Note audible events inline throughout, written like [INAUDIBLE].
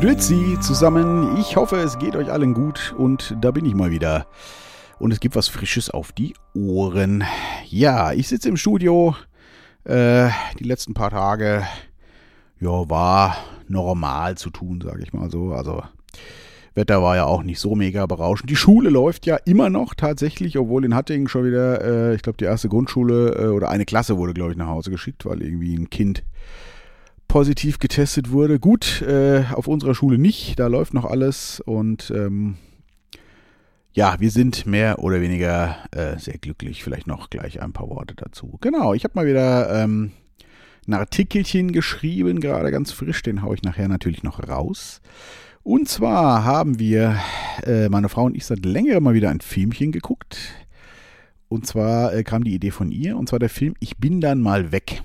Grüezi zusammen. Ich hoffe, es geht euch allen gut und da bin ich mal wieder. Und es gibt was Frisches auf die Ohren. Ja, ich sitze im Studio. Äh, die letzten paar Tage, ja, war normal zu tun, sage ich mal so. Also Wetter war ja auch nicht so mega berauschend. Die Schule läuft ja immer noch tatsächlich, obwohl in Hattingen schon wieder, äh, ich glaube, die erste Grundschule äh, oder eine Klasse wurde, glaube ich, nach Hause geschickt, weil irgendwie ein Kind positiv getestet wurde. Gut, äh, auf unserer Schule nicht, da läuft noch alles und ähm, ja, wir sind mehr oder weniger äh, sehr glücklich. Vielleicht noch gleich ein paar Worte dazu. Genau, ich habe mal wieder ähm, ein Artikelchen geschrieben, gerade ganz frisch, den haue ich nachher natürlich noch raus. Und zwar haben wir, äh, meine Frau und ich, seit längerem mal wieder ein Filmchen geguckt. Und zwar äh, kam die Idee von ihr, und zwar der Film Ich bin dann mal weg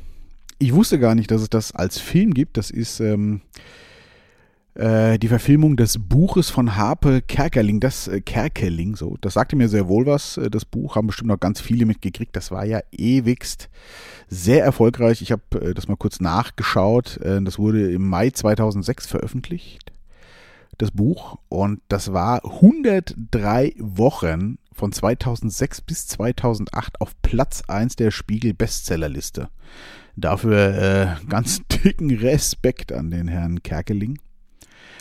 ich wusste gar nicht, dass es das als Film gibt. Das ist ähm, äh, die Verfilmung des Buches von Harpe Kerkeling, das äh, Kerkeling, so. Das sagte mir sehr wohl was. Äh, das Buch haben bestimmt noch ganz viele mitgekriegt. Das war ja ewigst sehr erfolgreich. Ich habe äh, das mal kurz nachgeschaut. Äh, das wurde im Mai 2006 veröffentlicht, das Buch. Und das war 103 Wochen von 2006 bis 2008 auf Platz 1 der Spiegel Bestsellerliste. Dafür äh, ganz [LAUGHS] dicken Respekt an den Herrn Kerkeling.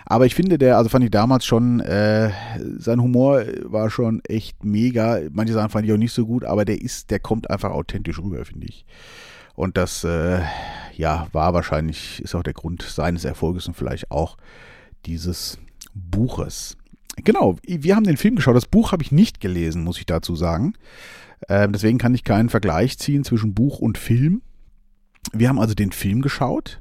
Aber ich finde, der, also fand ich damals schon, äh, sein Humor war schon echt mega. Manche Sachen fand ich auch nicht so gut, aber der ist, der kommt einfach authentisch rüber, finde ich. Und das, äh, ja, war wahrscheinlich, ist auch der Grund seines Erfolges und vielleicht auch dieses Buches. Genau, wir haben den Film geschaut. Das Buch habe ich nicht gelesen, muss ich dazu sagen. Ähm, deswegen kann ich keinen Vergleich ziehen zwischen Buch und Film. Wir haben also den Film geschaut.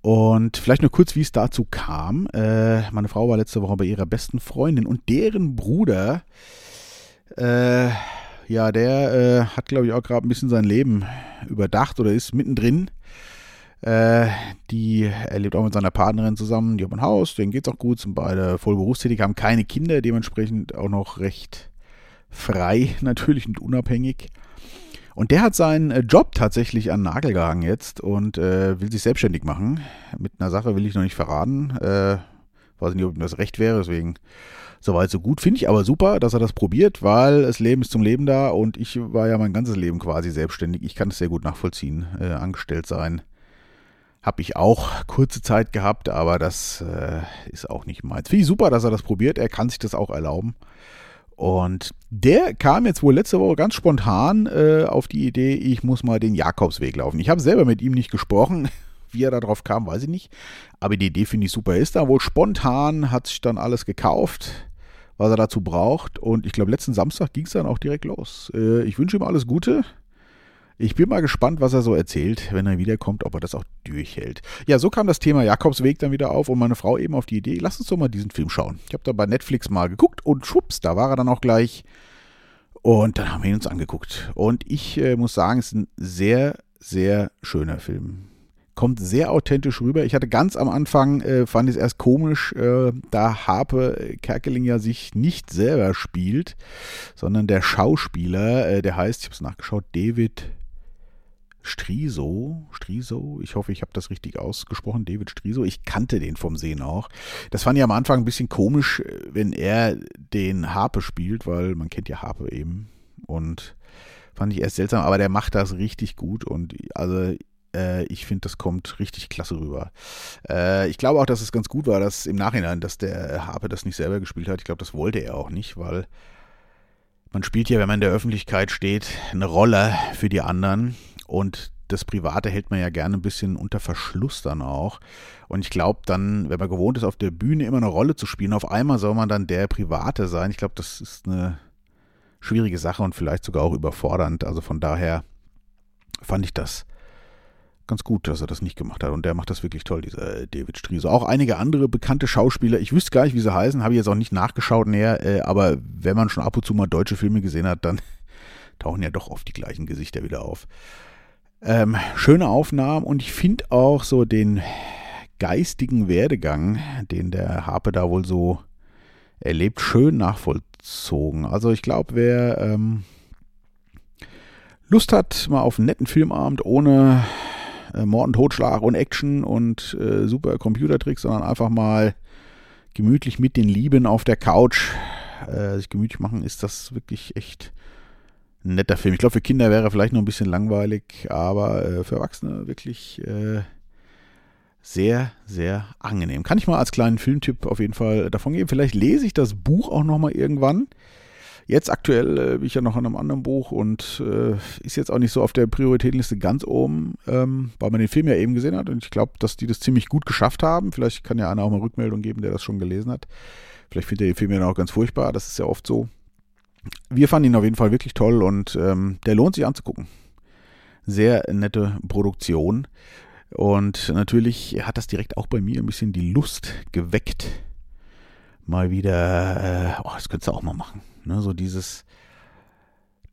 Und vielleicht nur kurz, wie es dazu kam. Äh, meine Frau war letzte Woche bei ihrer besten Freundin und deren Bruder, äh, ja, der äh, hat, glaube ich, auch gerade ein bisschen sein Leben überdacht oder ist mittendrin. Äh, die, er lebt auch mit seiner Partnerin zusammen, die haben ein Haus, denen geht es auch gut, sind beide voll berufstätig, haben keine Kinder, dementsprechend auch noch recht frei [LAUGHS] natürlich und unabhängig. Und der hat seinen äh, Job tatsächlich an den Nagel gehangen jetzt und äh, will sich selbstständig machen. Mit einer Sache will ich noch nicht verraten. Äh, weiß nicht, ob ihm das recht wäre, deswegen soweit so gut. Finde ich aber super, dass er das probiert, weil das Leben ist zum Leben da und ich war ja mein ganzes Leben quasi selbstständig. Ich kann es sehr gut nachvollziehen. Äh, angestellt sein habe ich auch kurze Zeit gehabt, aber das äh, ist auch nicht meins. Finde ich super, dass er das probiert. Er kann sich das auch erlauben. Und der kam jetzt wohl letzte Woche ganz spontan äh, auf die Idee, ich muss mal den Jakobsweg laufen. Ich habe selber mit ihm nicht gesprochen. [LAUGHS] Wie er darauf kam, weiß ich nicht. Aber die Idee finde ich super. Ist da wohl spontan, hat sich dann alles gekauft, was er dazu braucht. Und ich glaube, letzten Samstag ging es dann auch direkt los. Äh, ich wünsche ihm alles Gute. Ich bin mal gespannt, was er so erzählt, wenn er wiederkommt, ob er das auch durchhält. Ja, so kam das Thema Jakobsweg dann wieder auf und meine Frau eben auf die Idee, lass uns doch mal diesen Film schauen. Ich habe da bei Netflix mal geguckt und schwupps, da war er dann auch gleich. Und dann haben wir ihn uns angeguckt. Und ich äh, muss sagen, es ist ein sehr, sehr schöner Film. Kommt sehr authentisch rüber. Ich hatte ganz am Anfang, äh, fand ich es erst komisch, äh, da Harpe Kerkeling ja sich nicht selber spielt, sondern der Schauspieler, äh, der heißt, ich habe es nachgeschaut, David Striso, Striso, ich hoffe, ich habe das richtig ausgesprochen, David Striso, ich kannte den vom Sehen auch. Das fand ich am Anfang ein bisschen komisch, wenn er den Harpe spielt, weil man kennt ja Harpe eben und fand ich erst seltsam, aber der macht das richtig gut und also äh, ich finde, das kommt richtig klasse rüber. Äh, ich glaube auch, dass es ganz gut war, dass im Nachhinein, dass der Harpe das nicht selber gespielt hat. Ich glaube, das wollte er auch nicht, weil man spielt ja, wenn man in der Öffentlichkeit steht, eine Rolle für die anderen und das Private hält man ja gerne ein bisschen unter Verschluss dann auch. Und ich glaube dann, wenn man gewohnt ist, auf der Bühne immer eine Rolle zu spielen, auf einmal soll man dann der Private sein. Ich glaube, das ist eine schwierige Sache und vielleicht sogar auch überfordernd. Also von daher fand ich das ganz gut, dass er das nicht gemacht hat. Und der macht das wirklich toll, dieser David Striese. Auch einige andere bekannte Schauspieler, ich wüsste gar nicht, wie sie heißen, habe ich jetzt auch nicht nachgeschaut näher, äh, aber wenn man schon ab und zu mal deutsche Filme gesehen hat, dann [LAUGHS] tauchen ja doch oft die gleichen Gesichter wieder auf. Ähm, schöne Aufnahmen und ich finde auch so den geistigen Werdegang, den der Harpe da wohl so erlebt, schön nachvollzogen. Also ich glaube, wer ähm, Lust hat mal auf einen netten Filmabend ohne äh, Mord und Totschlag und Action und äh, super Computertricks, sondern einfach mal gemütlich mit den Lieben auf der Couch äh, sich gemütlich machen, ist das wirklich echt netter Film. Ich glaube, für Kinder wäre er vielleicht noch ein bisschen langweilig, aber äh, für Erwachsene wirklich äh, sehr, sehr angenehm. Kann ich mal als kleinen Filmtipp auf jeden Fall davon geben. Vielleicht lese ich das Buch auch nochmal irgendwann. Jetzt aktuell äh, bin ich ja noch an einem anderen Buch und äh, ist jetzt auch nicht so auf der Prioritätenliste ganz oben, ähm, weil man den Film ja eben gesehen hat und ich glaube, dass die das ziemlich gut geschafft haben. Vielleicht kann ja einer auch mal Rückmeldung geben, der das schon gelesen hat. Vielleicht findet er den Film ja auch ganz furchtbar, das ist ja oft so. Wir fanden ihn auf jeden Fall wirklich toll und ähm, der lohnt sich anzugucken. Sehr nette Produktion. Und natürlich hat das direkt auch bei mir ein bisschen die Lust geweckt, mal wieder, äh, oh, das könntest du auch mal machen. Ne? So dieses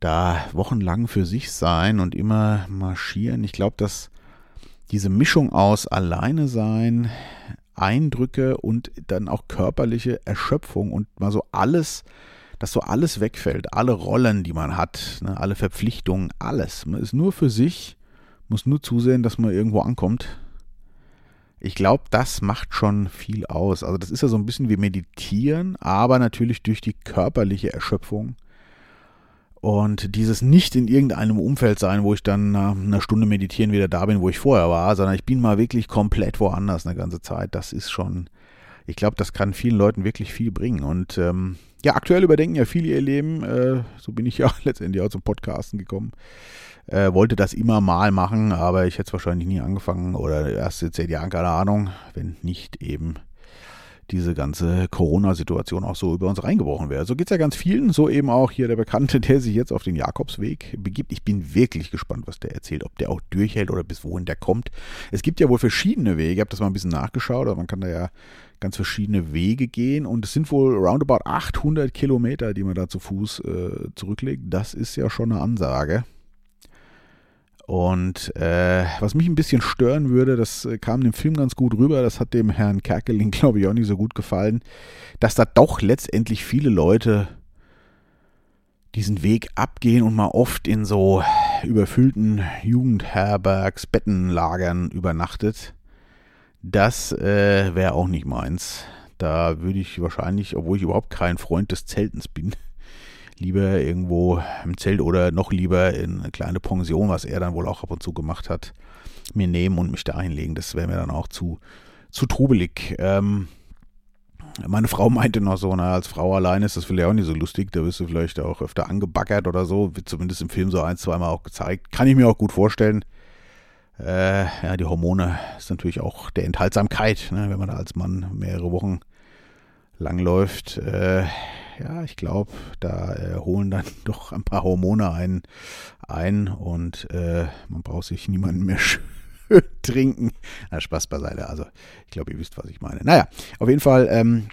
da wochenlang für sich sein und immer marschieren. Ich glaube, dass diese Mischung aus alleine sein, Eindrücke und dann auch körperliche Erschöpfung und mal so alles, dass so alles wegfällt, alle Rollen, die man hat, ne, alle Verpflichtungen, alles. Man ist nur für sich, muss nur zusehen, dass man irgendwo ankommt. Ich glaube, das macht schon viel aus. Also das ist ja so ein bisschen wie Meditieren, aber natürlich durch die körperliche Erschöpfung und dieses nicht in irgendeinem Umfeld sein, wo ich dann nach einer Stunde meditieren wieder da bin, wo ich vorher war, sondern ich bin mal wirklich komplett woanders eine ganze Zeit. Das ist schon, ich glaube, das kann vielen Leuten wirklich viel bringen. Und ähm, ja, aktuell überdenken ja viele ihr Leben. Äh, so bin ich [LAUGHS] ja letztendlich auch zum Podcasten gekommen. Äh, wollte das immer mal machen, aber ich hätte es wahrscheinlich nie angefangen oder erst jetzt zehn Jahre, keine Ahnung, wenn nicht eben diese ganze Corona-Situation auch so über uns reingebrochen wäre. So geht es ja ganz vielen, so eben auch hier der Bekannte, der sich jetzt auf den Jakobsweg begibt. Ich bin wirklich gespannt, was der erzählt, ob der auch durchhält oder bis wohin der kommt. Es gibt ja wohl verschiedene Wege, ich habe das mal ein bisschen nachgeschaut, aber man kann da ja ganz verschiedene Wege gehen und es sind wohl roundabout 800 Kilometer, die man da zu Fuß äh, zurücklegt. Das ist ja schon eine Ansage. Und äh, was mich ein bisschen stören würde, das äh, kam dem Film ganz gut rüber, das hat dem Herrn Kerkeling, [LAUGHS] glaube ich, auch nicht so gut gefallen, dass da doch letztendlich viele Leute diesen Weg abgehen und mal oft in so überfüllten Jugendherbergs, Bettenlagern übernachtet. Das äh, wäre auch nicht meins. Da würde ich wahrscheinlich, obwohl ich überhaupt kein Freund des Zeltens bin, [LAUGHS] lieber irgendwo im Zelt oder noch lieber in eine kleine Pension, was er dann wohl auch ab und zu gemacht hat, mir nehmen und mich da einlegen. Das wäre mir dann auch zu, zu trubelig. Ähm, meine Frau meinte noch so, na, als Frau alleine ist das vielleicht auch nicht so lustig, da wirst du vielleicht auch öfter angebaggert oder so, wird zumindest im Film so ein, zweimal auch gezeigt. Kann ich mir auch gut vorstellen. Äh, ja, die Hormone ist natürlich auch der Enthaltsamkeit, ne, wenn man da als Mann mehrere Wochen langläuft. Äh, ja, ich glaube, da äh, holen dann [LAUGHS] doch ein paar Hormone ein, ein und äh, man braucht sich niemanden mehr [LAUGHS] trinken. Na, Spaß beiseite. Also, ich glaube, ihr wisst, was ich meine. Naja, auf jeden Fall, ähm,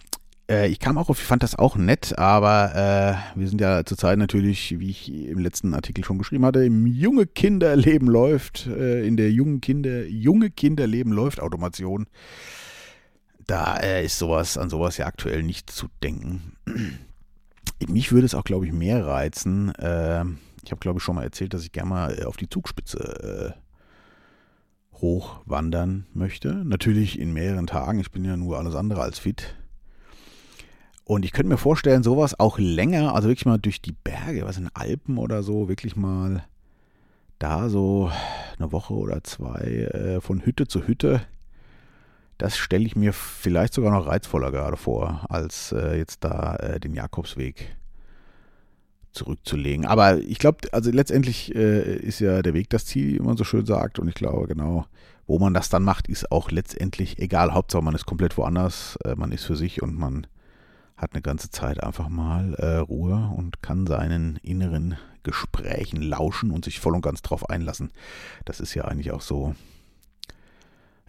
äh, ich kam auch auf, ich fand das auch nett, aber äh, wir sind ja zurzeit natürlich, wie ich im letzten Artikel schon geschrieben hatte, im junge Kinderleben läuft, äh, in der jungen Kinder, junge Kinderleben läuft Automation. Da äh, ist sowas, an sowas ja aktuell nicht zu denken mich würde es auch, glaube ich, mehr reizen. Äh, ich habe, glaube ich, schon mal erzählt, dass ich gerne mal äh, auf die Zugspitze äh, hochwandern möchte. Natürlich in mehreren Tagen. Ich bin ja nur alles andere als fit. Und ich könnte mir vorstellen, sowas auch länger, also wirklich mal durch die Berge, was in Alpen oder so, wirklich mal da so eine Woche oder zwei äh, von Hütte zu Hütte das stelle ich mir vielleicht sogar noch reizvoller gerade vor, als äh, jetzt da äh, den Jakobsweg zurückzulegen. Aber ich glaube, also letztendlich äh, ist ja der Weg das Ziel, wie man so schön sagt. Und ich glaube, genau, wo man das dann macht, ist auch letztendlich egal. Hauptsache, man ist komplett woanders, äh, man ist für sich und man hat eine ganze Zeit einfach mal äh, Ruhe und kann seinen inneren Gesprächen lauschen und sich voll und ganz drauf einlassen. Das ist ja eigentlich auch so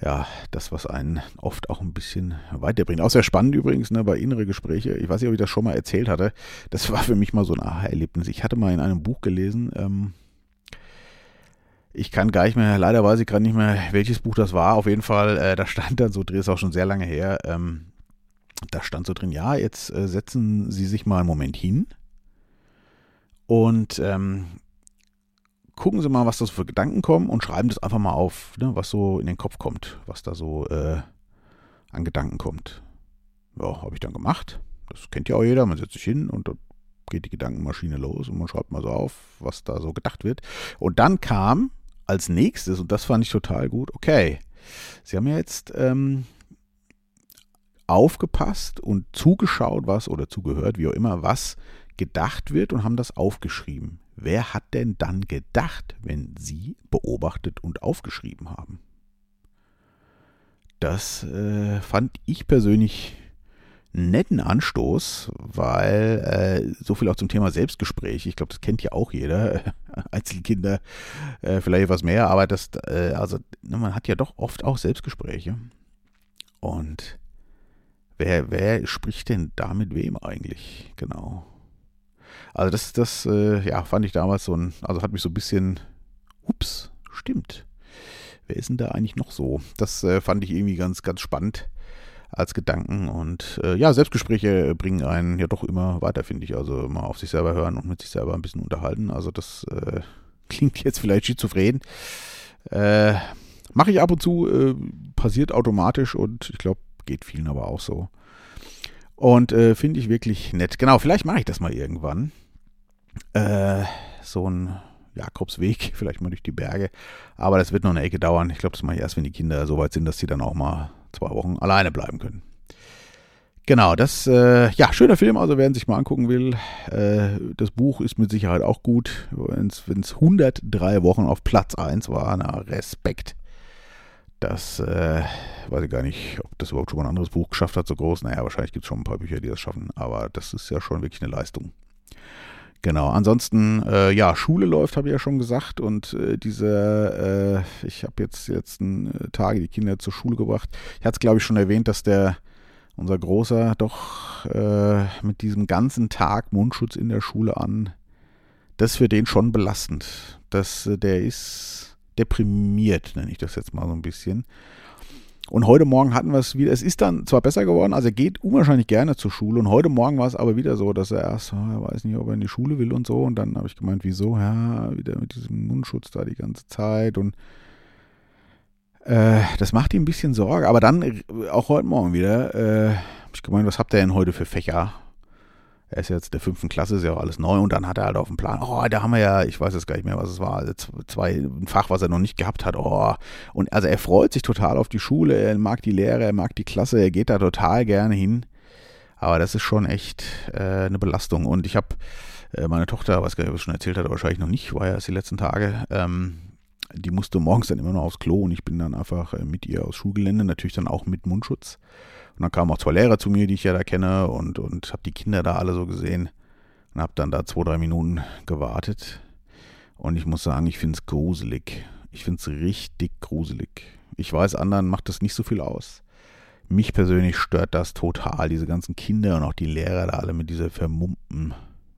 ja, das, was einen oft auch ein bisschen weiterbringt. Auch sehr spannend übrigens, ne, bei innere Gespräche. Ich weiß nicht, ob ich das schon mal erzählt hatte. Das war für mich mal so ein Aha-Erlebnis. Ich hatte mal in einem Buch gelesen, ähm, ich kann gar nicht mehr, leider weiß ich gerade nicht mehr, welches Buch das war. Auf jeden Fall, äh, da stand dann so, ist auch schon sehr lange her, ähm, da stand so drin, ja, jetzt äh, setzen Sie sich mal einen Moment hin und ähm, gucken Sie mal, was das für Gedanken kommen und schreiben das einfach mal auf, ne, was so in den Kopf kommt, was da so äh, an Gedanken kommt. Ja, habe ich dann gemacht. Das kennt ja auch jeder. Man setzt sich hin und dann geht die Gedankenmaschine los und man schreibt mal so auf, was da so gedacht wird. Und dann kam als nächstes, und das fand ich total gut, okay, Sie haben ja jetzt ähm, aufgepasst und zugeschaut, was oder zugehört, wie auch immer, was gedacht wird und haben das aufgeschrieben. Wer hat denn dann gedacht, wenn Sie beobachtet und aufgeschrieben haben? Das äh, fand ich persönlich netten Anstoß, weil äh, so viel auch zum Thema Selbstgespräch. Ich glaube, das kennt ja auch jeder. [LAUGHS] Einzelkinder äh, vielleicht etwas mehr, aber das, äh, also man hat ja doch oft auch Selbstgespräche. Und wer, wer spricht denn da mit wem eigentlich? Genau. Also das, das, äh, ja, fand ich damals so ein, also hat mich so ein bisschen, ups, stimmt. Wer ist denn da eigentlich noch so? Das äh, fand ich irgendwie ganz, ganz spannend als Gedanken. Und äh, ja, Selbstgespräche bringen einen ja doch immer weiter, finde ich. Also mal auf sich selber hören und mit sich selber ein bisschen unterhalten. Also das äh, [LAUGHS] klingt jetzt vielleicht schizophren. Äh, Mache ich ab und zu, äh, passiert automatisch und ich glaube, geht vielen aber auch so. Und äh, finde ich wirklich nett. Genau, vielleicht mache ich das mal irgendwann. Äh, so ein Jakobsweg, [LAUGHS] vielleicht mal durch die Berge. Aber das wird noch eine Ecke dauern. Ich glaube, das mache ich erst, wenn die Kinder so weit sind, dass sie dann auch mal zwei Wochen alleine bleiben können. Genau, das, äh, ja, schöner Film, also wer ihn sich mal angucken will. Äh, das Buch ist mit Sicherheit auch gut. Wenn es 103 Wochen auf Platz 1 war, na, Respekt. Das äh, weiß ich gar nicht, ob das überhaupt schon mal ein anderes Buch geschafft hat, so groß. Naja, wahrscheinlich gibt es schon ein paar Bücher, die das schaffen, aber das ist ja schon wirklich eine Leistung. Genau, ansonsten, äh, ja, Schule läuft, habe ich ja schon gesagt. Und äh, diese, äh, ich habe jetzt, jetzt ein, äh, Tage die Kinder zur Schule gebracht. Ich hatte es, glaube ich, schon erwähnt, dass der, unser Großer doch äh, mit diesem ganzen Tag Mundschutz in der Schule an, das ist für den schon belastend. Das, äh, der ist deprimiert, nenne ich das jetzt mal so ein bisschen. Und heute Morgen hatten wir es wieder. Es ist dann zwar besser geworden, also er geht unwahrscheinlich gerne zur Schule. Und heute Morgen war es aber wieder so, dass er erst, oh, er weiß nicht, ob er in die Schule will und so. Und dann habe ich gemeint, wieso? Ja, wieder mit diesem Mundschutz da die ganze Zeit. Und äh, das macht ihm ein bisschen Sorge. Aber dann, äh, auch heute Morgen wieder, äh, habe ich gemeint, was habt ihr denn heute für Fächer? Er ist jetzt der fünften Klasse, ist ja auch alles neu und dann hat er halt auf dem Plan, oh, da haben wir ja, ich weiß jetzt gar nicht mehr, was es war, zwei, ein Fach, was er noch nicht gehabt hat, oh. Und also er freut sich total auf die Schule, er mag die Lehre, er mag die Klasse, er geht da total gerne hin. Aber das ist schon echt äh, eine Belastung. Und ich habe äh, meine Tochter, was ich schon erzählt hatte, wahrscheinlich noch nicht, war ja erst die letzten Tage, ähm, die musste morgens dann immer noch aufs Klo und ich bin dann einfach äh, mit ihr aufs Schulgelände, natürlich dann auch mit Mundschutz. Und dann kamen auch zwei Lehrer zu mir, die ich ja da kenne und, und habe die Kinder da alle so gesehen und habe dann da zwei, drei Minuten gewartet. Und ich muss sagen, ich finde es gruselig. Ich finde es richtig gruselig. Ich weiß, anderen macht das nicht so viel aus. Mich persönlich stört das total, diese ganzen Kinder und auch die Lehrer da alle mit dieser Vermummten,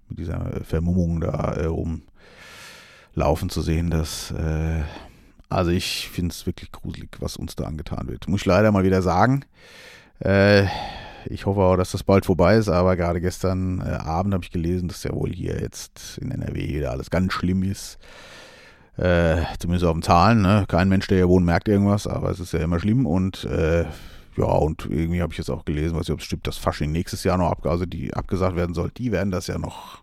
mit dieser Vermummung da äh, rumlaufen zu sehen. Das, äh, also ich finde es wirklich gruselig, was uns da angetan wird. Muss ich leider mal wieder sagen. Äh, ich hoffe auch, dass das bald vorbei ist, aber gerade gestern äh, Abend habe ich gelesen, dass ja wohl hier jetzt in NRW wieder alles ganz schlimm ist. Äh, zumindest auf den Zahlen. Ne? Kein Mensch, der hier wohnt, merkt irgendwas, aber es ist ja immer schlimm und äh, ja, und irgendwie habe ich jetzt auch gelesen, weiß nicht, ob es stimmt, dass Fasching nächstes Jahr noch ab, also die abgesagt werden soll. Die werden das ja noch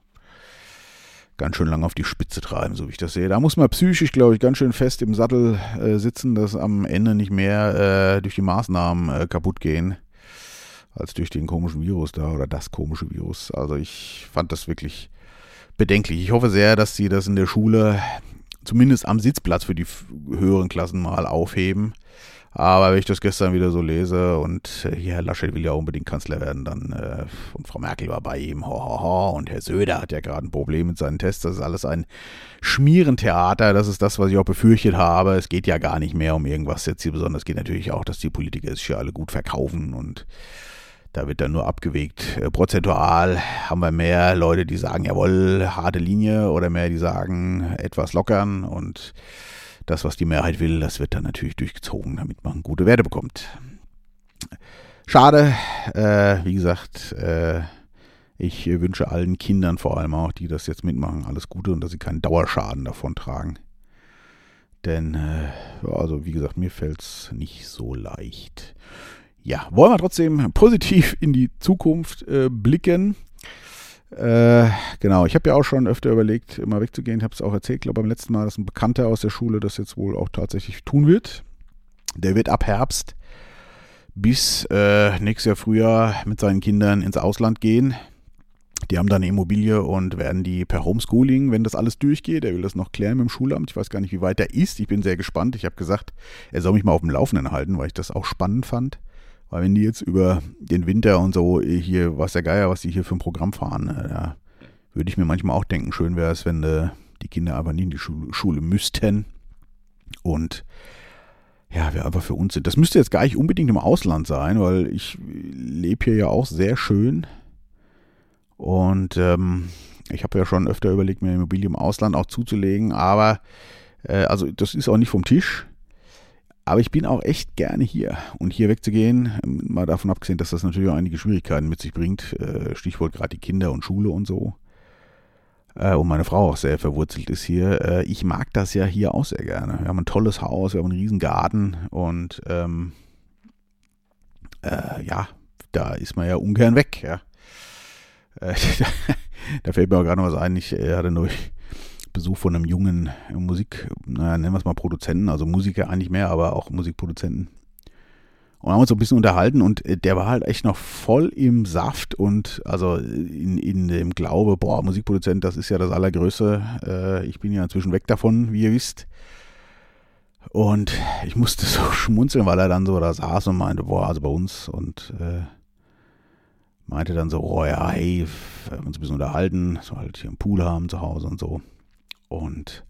ganz schön lang auf die Spitze treiben, so wie ich das sehe. Da muss man psychisch, glaube ich, ganz schön fest im Sattel äh, sitzen, dass am Ende nicht mehr äh, durch die Maßnahmen äh, kaputt gehen als durch den komischen Virus da oder das komische Virus. Also ich fand das wirklich bedenklich. Ich hoffe sehr, dass sie das in der Schule zumindest am Sitzplatz für die höheren Klassen mal aufheben. Aber wenn ich das gestern wieder so lese und äh, hier Herr Laschet will ja unbedingt Kanzler werden, dann äh, und Frau Merkel war bei ihm, ho, ho, ho, und Herr Söder hat ja gerade ein Problem mit seinen Tests. Das ist alles ein Schmierentheater. Das ist das, was ich auch befürchtet habe. Es geht ja gar nicht mehr um irgendwas jetzt hier besonders. Es geht natürlich auch, dass die Politiker es hier alle gut verkaufen und da wird dann nur abgewegt. Äh, prozentual haben wir mehr Leute, die sagen, jawohl, harte Linie oder mehr, die sagen, etwas lockern und das, was die Mehrheit will, das wird dann natürlich durchgezogen, damit man gute Werte bekommt. Schade, äh, wie gesagt, äh, ich wünsche allen Kindern vor allem auch, die das jetzt mitmachen, alles Gute und dass sie keinen Dauerschaden davon tragen. Denn, äh, also wie gesagt, mir fällt es nicht so leicht. Ja, wollen wir trotzdem positiv in die Zukunft äh, blicken. Äh, genau, ich habe ja auch schon öfter überlegt, immer wegzugehen. Ich habe es auch erzählt, glaube beim letzten Mal, dass ein Bekannter aus der Schule das jetzt wohl auch tatsächlich tun wird. Der wird ab Herbst bis äh, nächstes Jahr Frühjahr mit seinen Kindern ins Ausland gehen. Die haben dann eine Immobilie und werden die per Homeschooling, wenn das alles durchgeht, er will das noch klären mit dem Schulamt. Ich weiß gar nicht, wie weit er ist. Ich bin sehr gespannt. Ich habe gesagt, er soll mich mal auf dem Laufenden halten, weil ich das auch spannend fand. Weil wenn die jetzt über den Winter und so hier, was der Geier, was die hier für ein Programm fahren, äh, da würde ich mir manchmal auch denken, schön wäre es, wenn äh, die Kinder aber nie in die Schule, Schule müssten. Und ja, wir einfach für uns sind. Das müsste jetzt gar nicht unbedingt im Ausland sein, weil ich lebe hier ja auch sehr schön. Und ähm, ich habe ja schon öfter überlegt, mir eine Immobilie im Ausland auch zuzulegen, aber äh, also das ist auch nicht vom Tisch. Aber ich bin auch echt gerne hier. Und hier wegzugehen, ähm, mal davon abgesehen, dass das natürlich auch einige Schwierigkeiten mit sich bringt. Äh, Stichwort gerade die Kinder und Schule und so. Äh, und meine Frau auch sehr verwurzelt ist hier. Äh, ich mag das ja hier auch sehr gerne. Wir haben ein tolles Haus, wir haben einen riesen Garten und ähm, ja, da ist man ja ungern weg, ja. [LAUGHS] da fällt mir auch gerade noch was ein. Ich hatte nur Besuch von einem jungen Musik, naja, nennen wir es mal Produzenten, also Musiker eigentlich mehr, aber auch Musikproduzenten. Und haben uns so ein bisschen unterhalten und äh, der war halt echt noch voll im Saft und also in, in dem Glaube, boah, Musikproduzent, das ist ja das Allergrößte. Äh, ich bin ja inzwischen weg davon, wie ihr wisst. Und ich musste [LAUGHS] so schmunzeln, weil er dann so da saß und meinte, boah, also bei uns und äh, meinte dann so, oh ja, hey, wir haben uns ein bisschen unterhalten, so halt hier einen Pool haben zu Hause und so. Und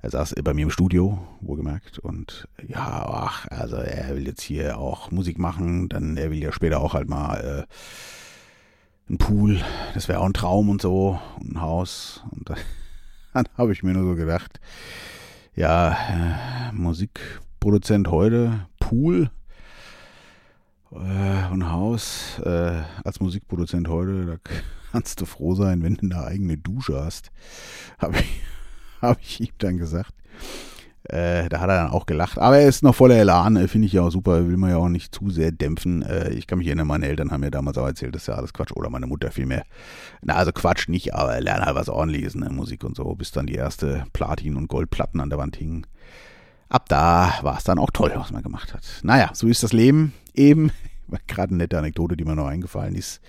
er saß bei mir im Studio, wohlgemerkt. Und ja, ach, also er will jetzt hier auch Musik machen, dann er will ja später auch halt mal äh, einen Pool, das wäre auch ein Traum und so, und ein Haus. Und dann [LAUGHS] habe ich mir nur so gedacht, ja, äh, Musikproduzent heute, Pool äh, und Haus äh, als Musikproduzent heute, da kannst du froh sein, wenn du eine eigene Dusche hast. Habe ich, [LAUGHS] hab ich ihm dann gesagt. Äh, da hat er dann auch gelacht. Aber er ist noch voller Elan, äh, finde ich ja auch super, will man ja auch nicht zu sehr dämpfen. Äh, ich kann mich erinnern, meine Eltern haben mir damals auch erzählt, das ist ja alles Quatsch. Oder meine Mutter vielmehr. Na, also Quatsch nicht, aber lerne halt was ordentliches, ne, Musik und so, bis dann die erste Platin- und Goldplatten an der Wand hingen. Ab da war es dann auch toll, was man gemacht hat. Naja, so ist das Leben eben. [LAUGHS] Gerade eine nette Anekdote, die mir noch eingefallen ist.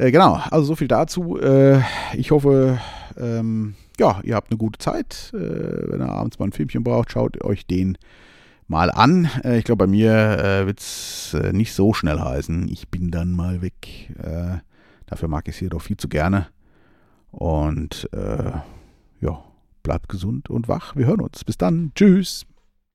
Äh, genau, also so viel dazu. Äh, ich hoffe, ähm, ja, ihr habt eine gute Zeit. Äh, wenn ihr abends mal ein Filmchen braucht, schaut euch den mal an. Äh, ich glaube, bei mir wird es nicht so schnell heißen. Ich bin dann mal weg. dafür mag ich es hier doch viel zu gerne. Und ja, bleibt gesund und wach. Wir hören uns. Bis dann. Tschüss.